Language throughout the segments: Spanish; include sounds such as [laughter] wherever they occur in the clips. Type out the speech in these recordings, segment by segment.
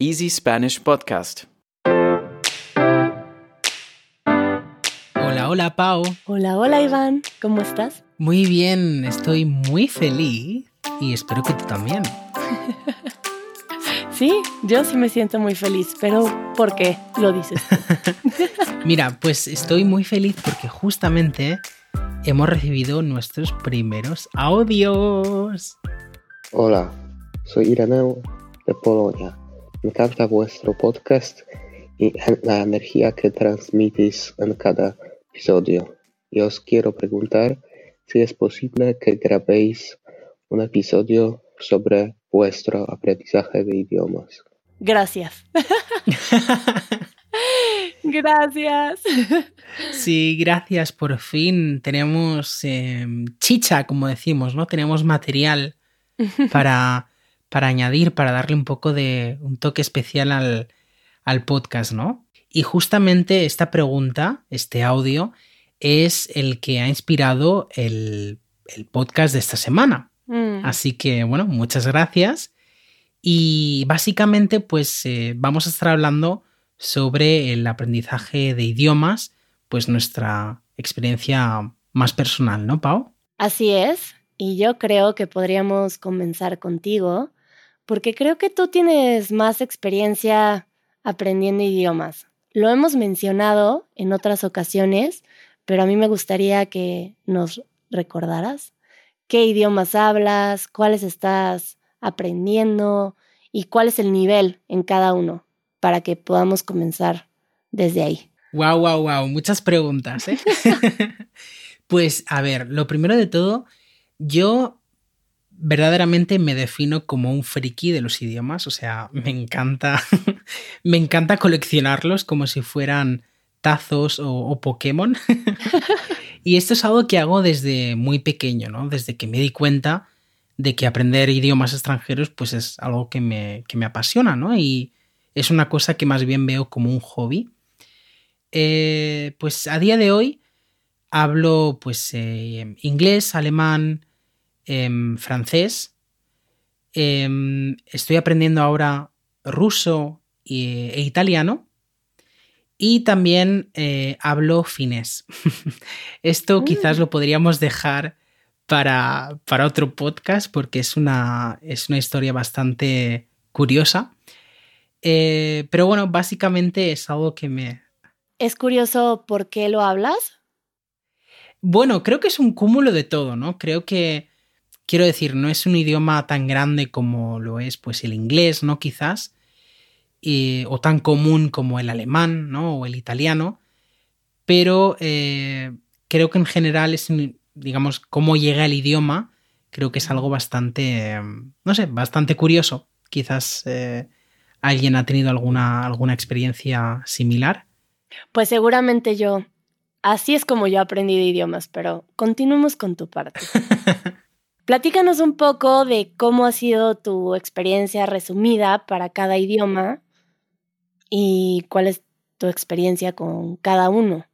Easy Spanish Podcast. Hola, hola Pau. Hola, hola Iván, ¿cómo estás? Muy bien, estoy muy feliz y espero que tú también. [laughs] Sí, yo sí me siento muy feliz, pero ¿por qué lo dices? [laughs] Mira, pues estoy muy feliz porque justamente hemos recibido nuestros primeros audios. Hola, soy Ireneo de Polonia. Encanta vuestro podcast y la energía que transmitís en cada episodio. Y os quiero preguntar si es posible que grabéis un episodio sobre vuestro aprendizaje de idiomas. Gracias. [laughs] Gracias. Sí, gracias. Por fin tenemos eh, chicha, como decimos, ¿no? Tenemos material [laughs] para, para añadir, para darle un poco de un toque especial al, al podcast, ¿no? Y justamente esta pregunta, este audio, es el que ha inspirado el, el podcast de esta semana. Mm, Así que, bueno, muchas gracias. Y básicamente, pues eh, vamos a estar hablando sobre el aprendizaje de idiomas, pues nuestra experiencia más personal, ¿no, Pau? Así es, y yo creo que podríamos comenzar contigo, porque creo que tú tienes más experiencia aprendiendo idiomas. Lo hemos mencionado en otras ocasiones, pero a mí me gustaría que nos recordaras qué idiomas hablas, cuáles estás aprendiendo y cuál es el nivel en cada uno para que podamos comenzar desde ahí. Wow, wow, wow, muchas preguntas, ¿eh? [laughs] [laughs] pues a ver, lo primero de todo, yo verdaderamente me defino como un friki de los idiomas, o sea, me encanta, [laughs] me encanta coleccionarlos como si fueran tazos o, Pokémon. [laughs] y esto es algo que hago desde muy pequeño, ¿no? Desde que me di cuenta de que aprender idiomas extranjeros pues es algo que me, que me apasiona, ¿no? Y es una cosa que más bien veo como un hobby. Eh, pues a día de hoy hablo pues eh, inglés, alemán, em, francés. Em, estoy aprendiendo ahora ruso e italiano. Y también eh, hablo finés. [laughs] Esto Mm. quizás lo podríamos dejar para, para otro podcast porque es una, es una historia bastante curiosa. Eh, pero bueno, básicamente es algo que me... Es curioso por qué lo hablas. Bueno, creo que es un cúmulo de todo, ¿no? Creo que, quiero decir, no es un idioma tan grande como lo es pues el inglés, ¿no? Quizás. y- o tan común como el alemán, ¿no? O el italiano. Pero eh, creo que en general es, digamos, cómo llega el idioma, creo que es algo bastante, eh, no sé, bastante curioso. Quizás eh, alguien ha tenido alguna, alguna experiencia similar. Pues seguramente yo. Así es como yo aprendí de idiomas, pero continuemos con tu parte. [laughs] Platícanos un poco de cómo ha sido tu experiencia resumida para cada idioma y cuál es tu experiencia con cada uno.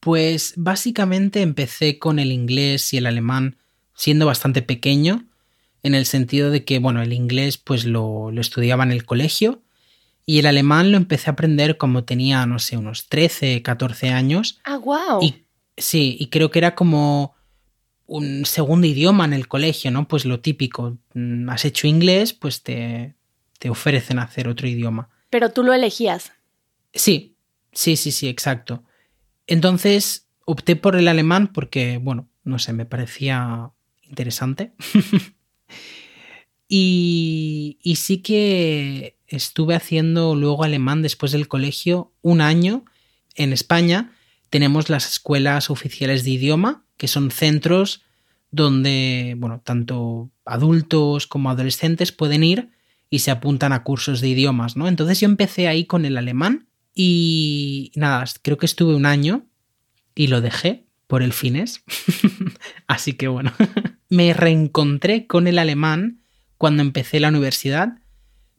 Pues básicamente empecé con el inglés y el alemán siendo bastante pequeño, en el sentido de que, bueno, el inglés pues lo, lo estudiaba en el colegio y el alemán lo empecé a aprender como tenía, no sé, unos 13, 14 años. Ah, wow. Y sí, y creo que era como un segundo idioma en el colegio, ¿no? Pues lo típico, mm, has hecho inglés, pues te, te ofrecen hacer otro idioma. Pero tú lo elegías. Sí, sí, sí, sí, exacto. Entonces opté por el alemán porque, bueno, no sé, me parecía interesante. [laughs] y, y sí que estuve haciendo luego alemán después del colegio un año en España. Tenemos las escuelas oficiales de idioma, que son centros donde, bueno, tanto adultos como adolescentes pueden ir y se apuntan a cursos de idiomas, ¿no? Entonces yo empecé ahí con el alemán y nada, creo que estuve un año y lo dejé por el finés. [laughs] Así que bueno, [laughs] me reencontré con el alemán cuando empecé la universidad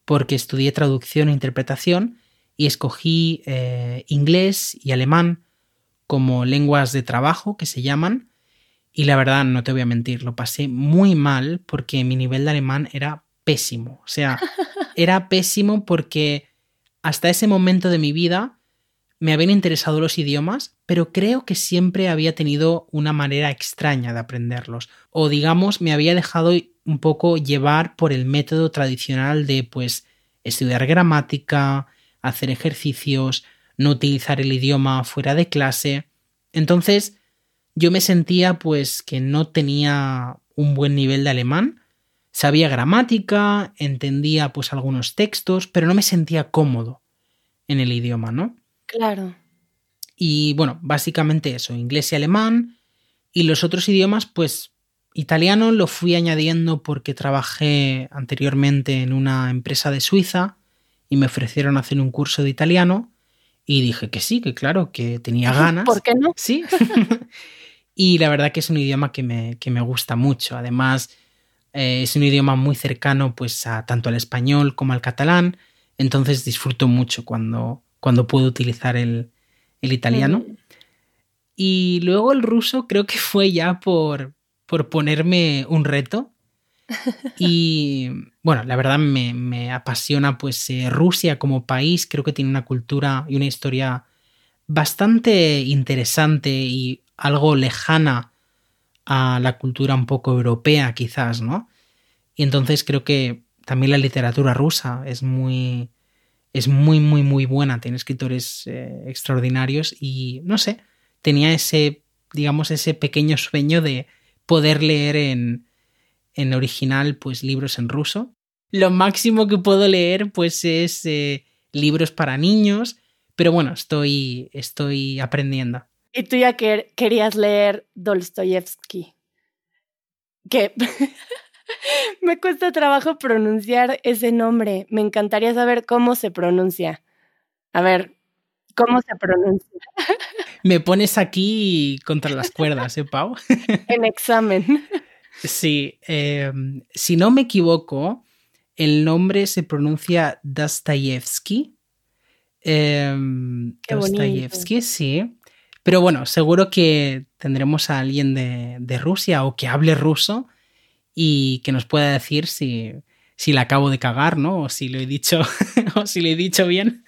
porque estudié traducción e interpretación y escogí eh, inglés y alemán como lenguas de trabajo que se llaman y la verdad no te voy a mentir, lo pasé muy mal porque mi nivel de alemán era pésimo. O sea, [laughs] era pésimo porque hasta ese momento de mi vida me habían interesado los idiomas, pero creo que siempre había tenido una manera extraña de aprenderlos. O digamos, me había dejado un poco llevar por el método tradicional de pues estudiar gramática, hacer ejercicios, no utilizar el idioma fuera de clase. Entonces, yo me sentía pues que no tenía un buen nivel de alemán, sabía gramática, entendía pues algunos textos, pero no me sentía cómodo en el idioma, ¿no? Claro. Y bueno, básicamente eso, inglés y alemán. Y los otros idiomas, pues italiano lo fui añadiendo porque trabajé anteriormente en una empresa de Suiza y me ofrecieron hacer un curso de italiano. Y dije que sí, que claro, que tenía [laughs] ganas. ¿Por qué no? Sí. [laughs] y la verdad que es un idioma que me, que me gusta mucho. Además, eh, es un idioma muy cercano pues a tanto al español como al catalán. Entonces disfruto mucho cuando, cuando puedo utilizar el, el italiano. Mm. Y luego el ruso creo que fue ya por, por ponerme un reto. [laughs] Y bueno, la verdad me, me apasiona pues eh, Rusia como país, creo que tiene una cultura y una historia bastante interesante y algo lejana a la cultura un poco europea quizás, ¿no? Y entonces creo que también la literatura rusa es muy es muy muy muy buena, tiene escritores eh, extraordinarios y no sé, tenía ese digamos ese pequeño sueño de poder leer en en original pues libros en ruso. Lo máximo que puedo leer pues es eh, libros para niños, pero bueno, estoy estoy aprendiendo. Y tú ya que querías leer Dostoyevsky. Que [laughs] me cuesta trabajo pronunciar ese nombre. Me encantaría saber cómo se pronuncia. A ver, ¿cómo se pronuncia? Me pones aquí contra las cuerdas, ¿eh, Pau? [laughs] en examen. Sí, eh, si no me equivoco, el nombre se pronuncia Dostoyevsky. Eh. Dostoyevsky, sí. Pero bueno, seguro que tendremos a alguien de, de Rusia o que hable ruso y que nos pueda decir si, si la acabo de cagar, ¿no? O si lo he dicho, [laughs] o si lo he dicho bien.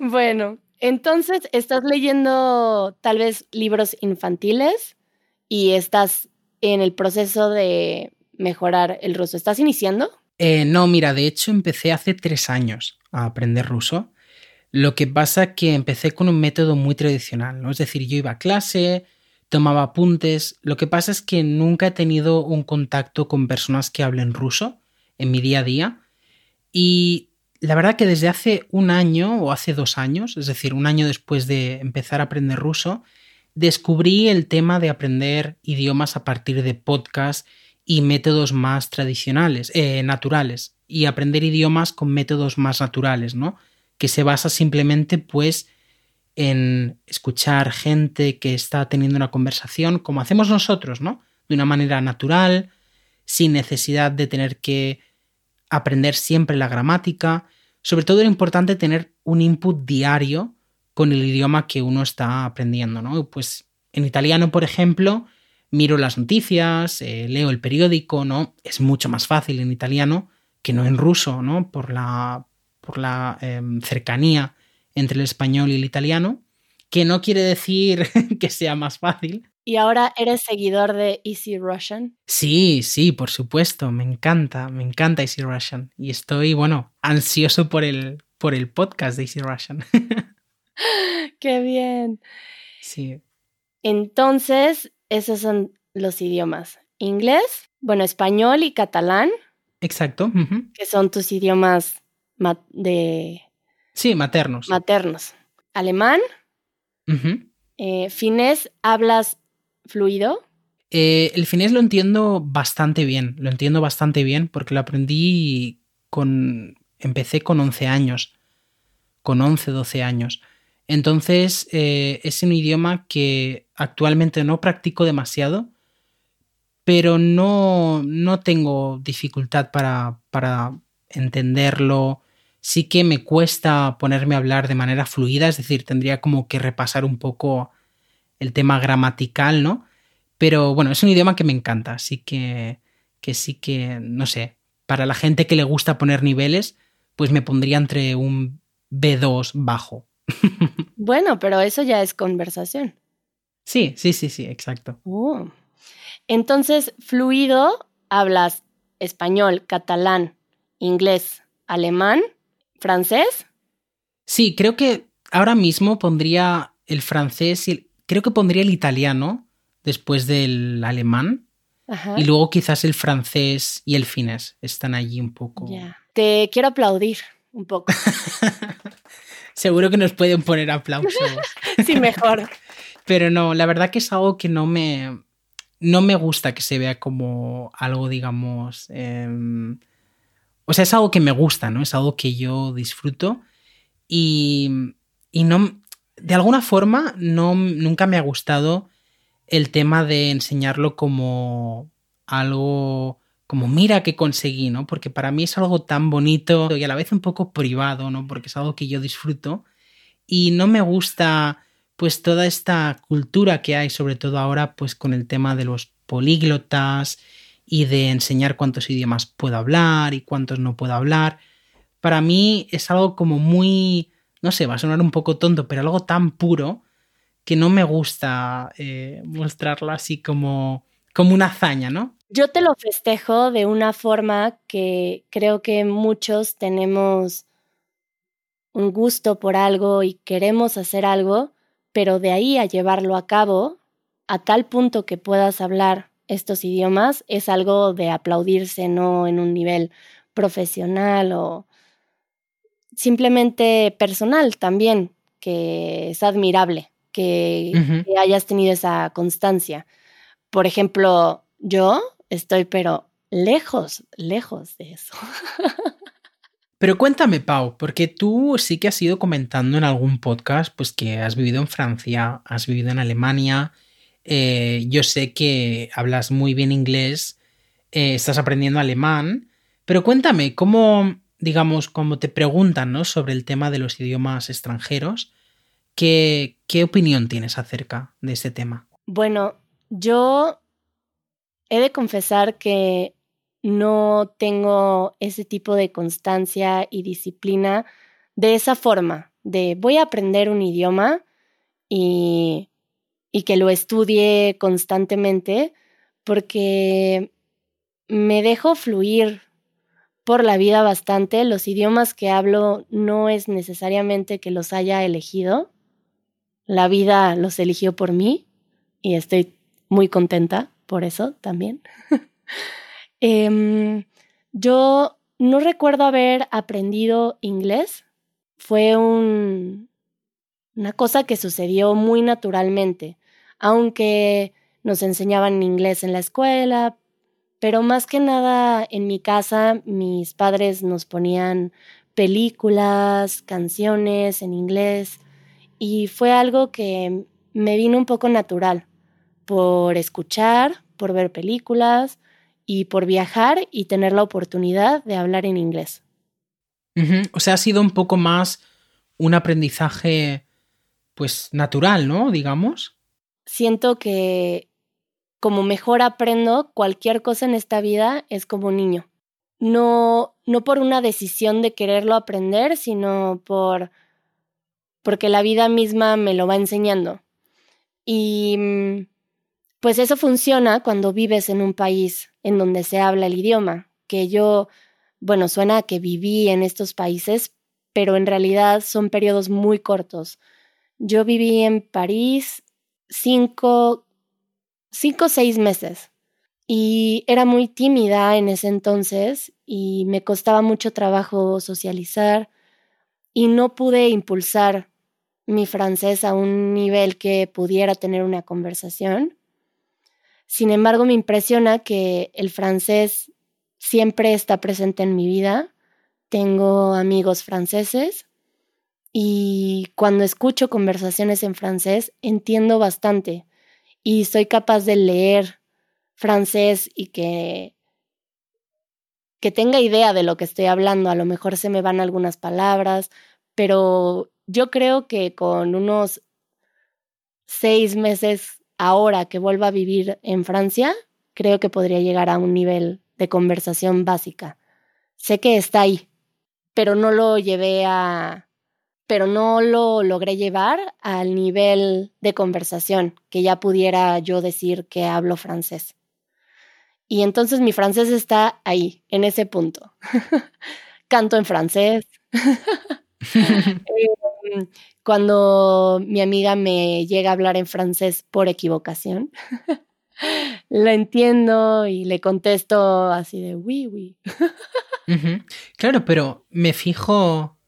Bueno, entonces estás leyendo tal vez libros infantiles y estás en el proceso de mejorar el ruso. ¿Estás iniciando? Eh, no, mira, de hecho empecé hace tres años a aprender ruso. Lo que pasa que empecé con un método muy tradicional, ¿no? Es decir, yo iba a clase, tomaba apuntes. Lo que pasa es que nunca he tenido un contacto con personas que hablen ruso en mi día a día. Y la verdad que desde hace un año o hace dos años, es decir, un año después de empezar a aprender ruso, descubrí el tema de aprender idiomas a partir de podcasts y métodos más tradicionales, eh, naturales, y aprender idiomas con métodos más naturales, ¿no? Que se basa simplemente, pues, en escuchar gente que está teniendo una conversación como hacemos nosotros, ¿no? De una manera natural, sin necesidad de tener que aprender siempre la gramática. Sobre todo era importante tener un input diario con el idioma que uno está aprendiendo, ¿no? Pues en italiano, por ejemplo, miro las noticias, eh, leo el periódico, ¿no? Es mucho más fácil en italiano que no en ruso, ¿no? Por la, por la eh, cercanía entre el español y el italiano, que no quiere decir [laughs] que sea más fácil. ¿Y ahora eres seguidor de Easy Russian? Sí, sí, por supuesto, me encanta, me encanta Easy Russian y estoy, bueno, ansioso por el, por el podcast de Easy Russian. [laughs] ¡Qué bien! Sí. Entonces, esos son los idiomas. Inglés, bueno, español y catalán, Exacto. que son tus idiomas ma- de Sí, maternos. maternos. Alemán, eh, finés, hablas fluido. Eh, el finés lo entiendo bastante bien, lo entiendo bastante bien porque lo aprendí con... Empecé con 11 años, con 11, 12 años. Entonces eh, es un idioma que actualmente no practico demasiado, pero no, no tengo dificultad para, para entenderlo. Sí que me cuesta ponerme a hablar de manera fluida, es decir, tendría como que repasar un poco el tema gramatical, ¿no? Pero bueno, es un idioma que me encanta, así que, que sí que, no sé, para la gente que le gusta poner niveles, pues me pondría entre un B2 bajo. [laughs] bueno, pero eso ya es conversación. Sí, sí, sí, sí, exacto. Oh. Entonces, fluido, hablas español, catalán, inglés, alemán, francés. Sí, creo que ahora mismo pondría el francés y creo que pondría el italiano después del alemán. Y luego quizás el francés y el finés están allí un poco. Te quiero aplaudir un poco. [laughs] Seguro que nos pueden poner aplausos. [laughs] sí, mejor. Pero no, la verdad que es algo que no me, no me gusta que se vea como algo, digamos... Em, o sea, es algo que me gusta, ¿no? Es algo que yo disfruto y, y no... De alguna forma, no, nunca me ha gustado el tema de enseñarlo como algo como mira que conseguí, ¿no? Porque para mí es algo tan bonito y a la vez un poco privado, ¿no? Porque es algo que yo disfruto y no me gusta pues toda esta cultura que hay, sobre todo ahora pues con el tema de los políglotas y de enseñar cuántos idiomas puedo hablar y cuántos no puedo hablar. Para mí es algo como muy, no sé, va a sonar un poco tonto, pero algo tan puro que no me gusta eh, mostrarlo así como, como una hazaña, ¿no? Yo te lo festejo de una forma que creo que muchos tenemos un gusto por algo y queremos hacer algo, pero de ahí a llevarlo a cabo, a tal punto que puedas hablar estos idiomas, es algo de aplaudirse, no en un nivel profesional o simplemente personal también, que es admirable que, que hayas tenido esa constancia. Por ejemplo, yo estoy pero lejos, lejos de eso. [laughs] Pero cuéntame, Pau, porque tú sí que has ido comentando en algún podcast, pues que has vivido en Francia, has vivido en Alemania. Eh, yo sé que hablas muy bien inglés, eh, estás aprendiendo alemán, pero cuéntame, ¿cómo, digamos, cómo te preguntan ¿no? sobre el tema de los idiomas extranjeros, ¿qué, ¿qué opinión tienes acerca de este tema? Bueno, yo he de confesar que no tengo ese tipo de constancia y disciplina de esa forma, de voy a aprender un idioma y, y que lo estudie constantemente, porque me dejo fluir por la vida bastante. Los idiomas que hablo no es necesariamente que los haya elegido. La vida los eligió por mí y estoy muy contenta por eso también. [laughs] Em, yo no recuerdo haber aprendido inglés. Fue un, una cosa que sucedió muy naturalmente, aunque nos enseñaban inglés en la escuela, pero más que nada en mi casa mis padres nos ponían películas, canciones en inglés y fue algo que me vino un poco natural por escuchar, por ver películas y por viajar y tener la oportunidad de hablar en inglés. O sea, ha sido un poco más un aprendizaje, pues, natural, ¿no? Digamos. Siento que como mejor aprendo cualquier cosa en esta vida es como un niño. No, no por una decisión de quererlo aprender, sino por porque la vida misma me lo va enseñando. Y mm, pues eso funciona cuando vives en un país en donde se habla el idioma, que yo, bueno, suena a que viví en estos países, pero en realidad son periodos muy cortos. Yo viví en París cinco, cinco o seis meses y era muy tímida en ese entonces y me costaba mucho trabajo socializar y no pude impulsar mi francés a un nivel que pudiera tener una conversación. Sin embargo, me impresiona que el francés siempre está presente en mi vida. Tengo amigos franceses y cuando escucho conversaciones en francés entiendo bastante y soy capaz de leer francés y que que tenga idea de lo que estoy hablando. A lo mejor se me van algunas palabras, pero yo creo que con unos seis meses ahora que vuelva a vivir en Francia, creo que podría llegar a un nivel de conversación básica. sé que está ahí, pero no lo llevé a, pero no lo logré llevar al nivel de conversación que ya pudiera yo decir que hablo francés. Y entonces mi francés está ahí, en ese punto. [laughs] Canto en francés. [laughs] Em, cuando mi amiga me llega a hablar en francés por equivocación, [laughs] la entiendo y le contesto así de oui, oui. Claro, pero me fijo.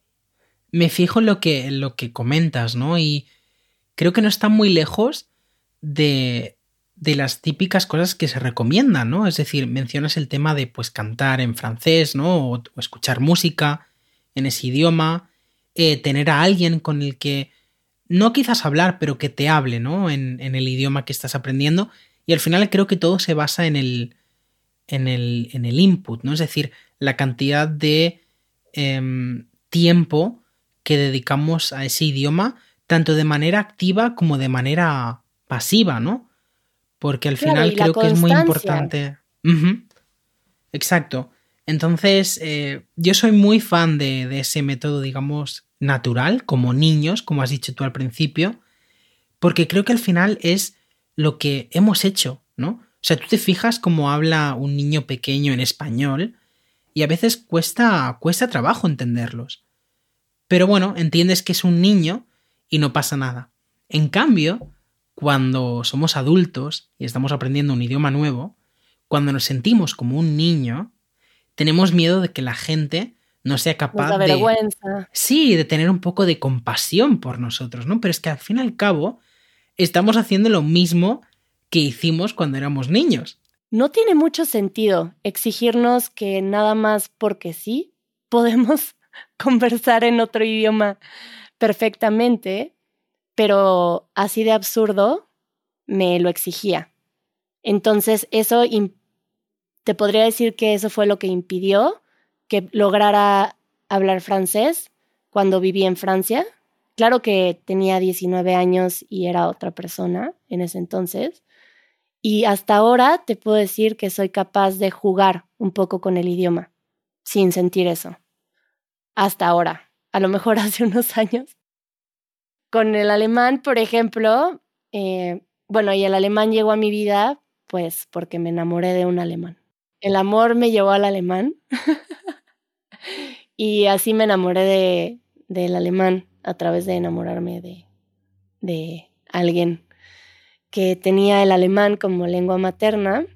Me fijo en lo que, lo que comentas, ¿no? Y creo que no está muy lejos de, de las típicas cosas que se recomiendan, ¿no? Es decir, mencionas el tema de pues cantar en francés, ¿no? O, escuchar música en ese idioma, eh, tener a alguien con el que no quizás hablar, pero que te hable, ¿no? En, en, el idioma que estás aprendiendo. Y al final creo que todo se basa en el, en el, en el input, ¿no? Es decir, la cantidad de em, tiempo que dedicamos a ese idioma, tanto de manera activa como de manera pasiva, ¿no? Porque al final creo que es muy importante. Exacto. Entonces, eh, yo soy muy fan de, de, ese método, digamos, natural, como niños, como has dicho tú al principio, porque creo que al final es lo que hemos hecho, ¿no? O sea, tú te fijas cómo habla un niño pequeño en español y a veces cuesta, cuesta trabajo entenderlos. Pero bueno, entiendes que es un niño y no pasa nada. En cambio, cuando somos adultos y estamos aprendiendo un idioma nuevo, cuando nos sentimos como un niño, tenemos miedo de que la gente no sea capaz de vergüenza. Sí, de tener un poco de compasión por nosotros, ¿no? Pero es que al fin y al cabo estamos haciendo lo mismo que hicimos cuando éramos niños. No tiene mucho sentido exigirnos que nada más porque sí podemos [laughs] conversar en otro idioma perfectamente, pero así de absurdo me lo exigía. Entonces, eso te podría decir que eso fue lo que impidió que lograra hablar francés cuando viví en Francia. Claro que tenía 19 años y era otra persona en ese entonces, y hasta ahora te puedo decir que soy capaz de jugar un poco con el idioma sin sentir eso. Hasta ahora. A lo mejor [laughs] hace unos años. Con el alemán, por ejemplo, eh, bueno, y el alemán llegó a mi vida pues porque me enamoré de un alemán. El amor me llevó al alemán [laughs] y así me enamoré de, del alemán a través de enamorarme de, de alguien que tenía el alemán como lengua materna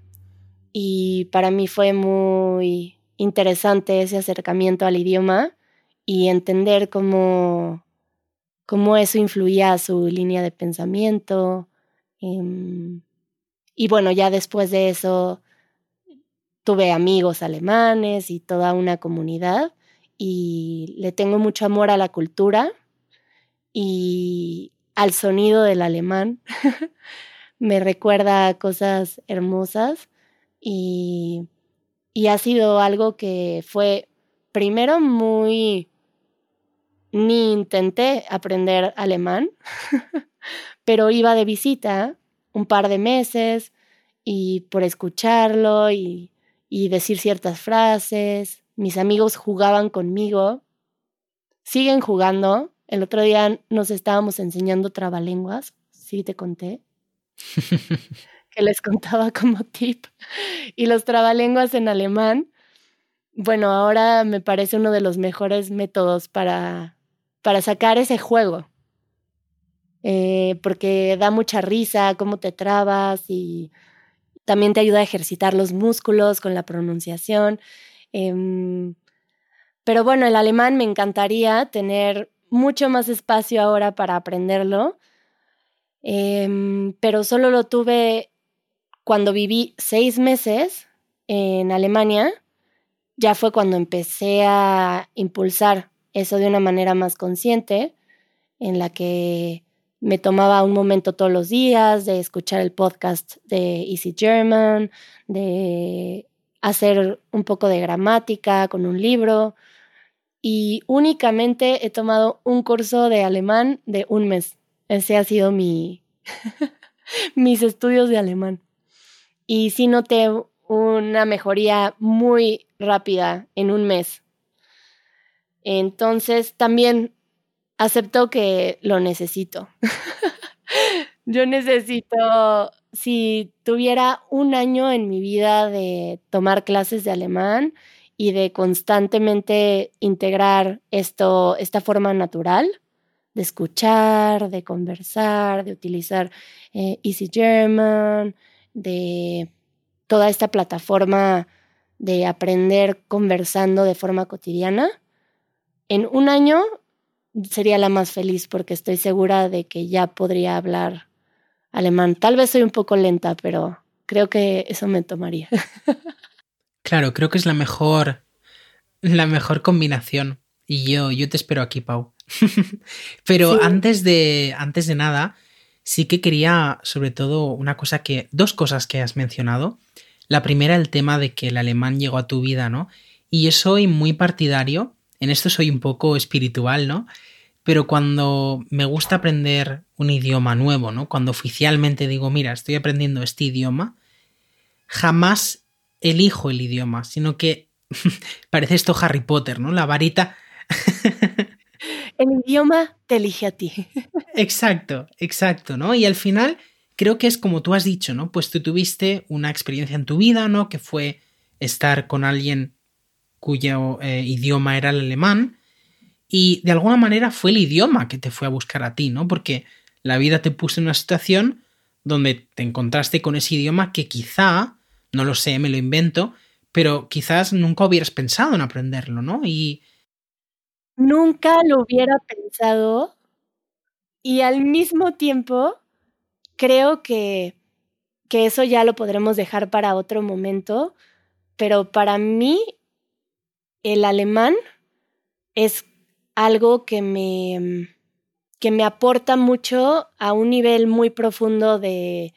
y para mí fue muy interesante ese acercamiento al idioma y entender cómo, cómo eso influía a su línea de pensamiento. Em, y bueno, ya después de eso tuve amigos alemanes y toda una comunidad y le tengo mucho amor a la cultura y al sonido del alemán. [laughs] me recuerda cosas hermosas y, y ha sido algo que fue primero muy... Ni intenté aprender alemán, [laughs] pero iba de visita un par de meses y por escucharlo y, y decir ciertas frases, mis amigos jugaban conmigo, siguen jugando. El otro día nos estábamos enseñando trabalenguas, sí te conté. [laughs] que les contaba como tip. Y los trabalenguas en alemán, bueno, ahora me parece uno de los mejores métodos para, para sacar ese juego. Eh, porque da mucha risa, cómo te trabas y también te ayuda a ejercitar los músculos con la pronunciación. Em, pero bueno, el alemán me encantaría tener mucho más espacio ahora para aprenderlo Em, pero solo lo tuve cuando viví seis meses en Alemania. Ya fue cuando empecé a impulsar eso de una manera más consciente, en la que me tomaba un momento todos los días de escuchar el podcast de Easy German, de hacer un poco de gramática con un libro. Y únicamente he tomado un curso de alemán de un mes. Ese ha sido mi, [laughs] mis estudios de alemán. Y sí noté una mejoría muy rápida en un mes. Entonces también acepto que lo necesito. [laughs] Yo necesito, si tuviera un año en mi vida de tomar clases de alemán y de constantemente integrar esto, esta forma natural de escuchar, de conversar, de utilizar eh, Easy German, de toda esta plataforma de aprender conversando de forma cotidiana, en un año sería la más feliz porque estoy segura de que ya podría hablar alemán. Tal vez soy un poco lenta, pero creo que eso me tomaría. [laughs] Claro, creo que es la mejor la mejor combinación. Y yo, yo te espero aquí, Pau. [laughs] pero antes de antes de nada, sí que quería sobre todo una cosa que dos cosas que has mencionado. La primera el tema de que el alemán llegó a tu vida, ¿no? Y yo soy muy partidario en esto soy un poco espiritual, ¿no? Pero cuando me gusta aprender un idioma nuevo, ¿no? Cuando oficialmente digo, mira, estoy aprendiendo este idioma, jamás elijo el idioma, sino que [laughs] parece esto Harry Potter, ¿no? La varita. el idioma te elige a ti. [laughs] exacto, exacto, ¿no? Y al final creo que es como tú has dicho, ¿no? Pues tú tuviste una experiencia en tu vida, ¿no? Que fue estar con alguien cuyo eh, idioma era el alemán, y de alguna manera fue el idioma que te fue a buscar a ti, ¿no? Porque la vida te puso en una situación donde te encontraste con ese idioma que quizá, no lo sé, me lo invento, pero quizás nunca hubieras pensado en aprenderlo, ¿no? Y... Nunca lo hubiera pensado y al mismo tiempo creo que, que eso ya lo podremos dejar para otro momento, pero para mí el alemán es algo que me, que me aporta mucho a un nivel muy profundo de,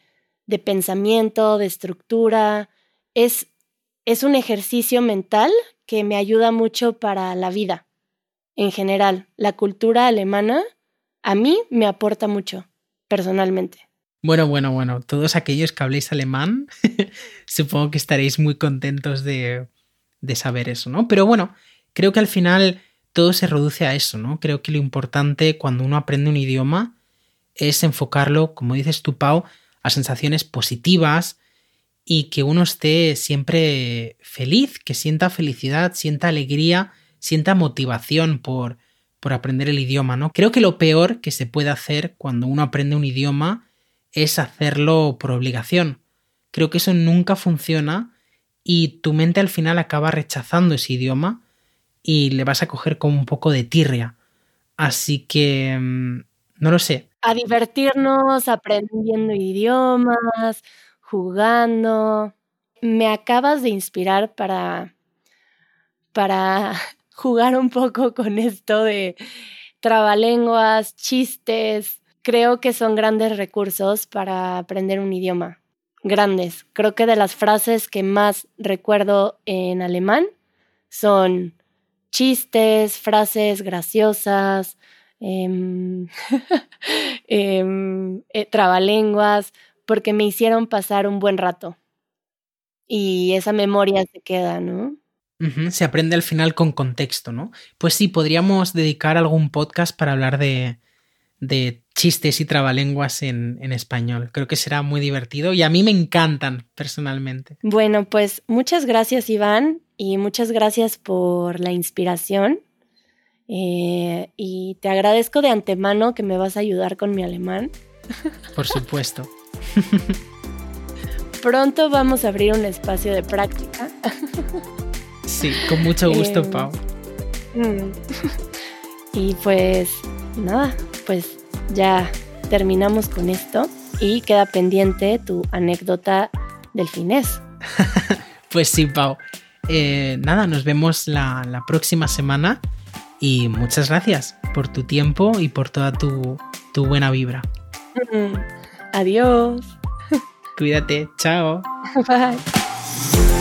de pensamiento, de estructura. Es, es un ejercicio mental que me ayuda mucho para la vida en general. La cultura alemana a mí me aporta mucho, personalmente. Bueno, bueno, bueno, todos aquellos que habléis alemán, [laughs] supongo que estaréis muy contentos de, de saber eso, ¿no? Pero bueno, creo que al final todo se reduce a eso, ¿no? Creo que lo importante cuando uno aprende un idioma es enfocarlo, como dices tú, Pau, a sensaciones positivas y que uno esté siempre feliz, que sienta felicidad, sienta alegría, sienta motivación por, por aprender el idioma, ¿no? Creo que lo peor que se puede hacer cuando uno aprende un idioma es hacerlo por obligación. Creo que eso nunca funciona y tu mente al final acaba rechazando ese idioma y le vas a coger como un poco de tirria. Así que mm, no lo sé. A divertirnos aprendiendo idiomas, jugando. Me acabas de inspirar para para [laughs] jugar un poco con esto de trabalenguas, chistes. Creo que son grandes recursos para aprender un idioma grandes. Creo que de las frases que más recuerdo en alemán son chistes, frases graciosas, em, [laughs] em, eh, trabalenguas, porque me hicieron pasar un buen rato. Y esa memoria se queda, ¿no? Se aprende al final con contexto, ¿no? Pues sí, podríamos dedicar algún podcast para hablar de, de chistes y trabalenguas en, en, español. Creo que será muy divertido y a mí me encantan personalmente. Bueno, pues muchas gracias Iván y muchas gracias por la inspiración. Eh, y te agradezco de antemano que me vas a ayudar con mi alemán. Por supuesto. [laughs] Pronto vamos a abrir un espacio de práctica. Sí, con mucho gusto, em, Pau. Mm. [laughs] Y pues nada, pues ya terminamos con esto y queda pendiente tu anécdota del finés. [laughs] pues sí, Pau. Eh, nada, nos vemos la, próxima semana y muchas gracias por tu tiempo y por toda tu, tu buena vibra. Mm, adiós. [laughs] Cuídate, chao. [laughs] Bye.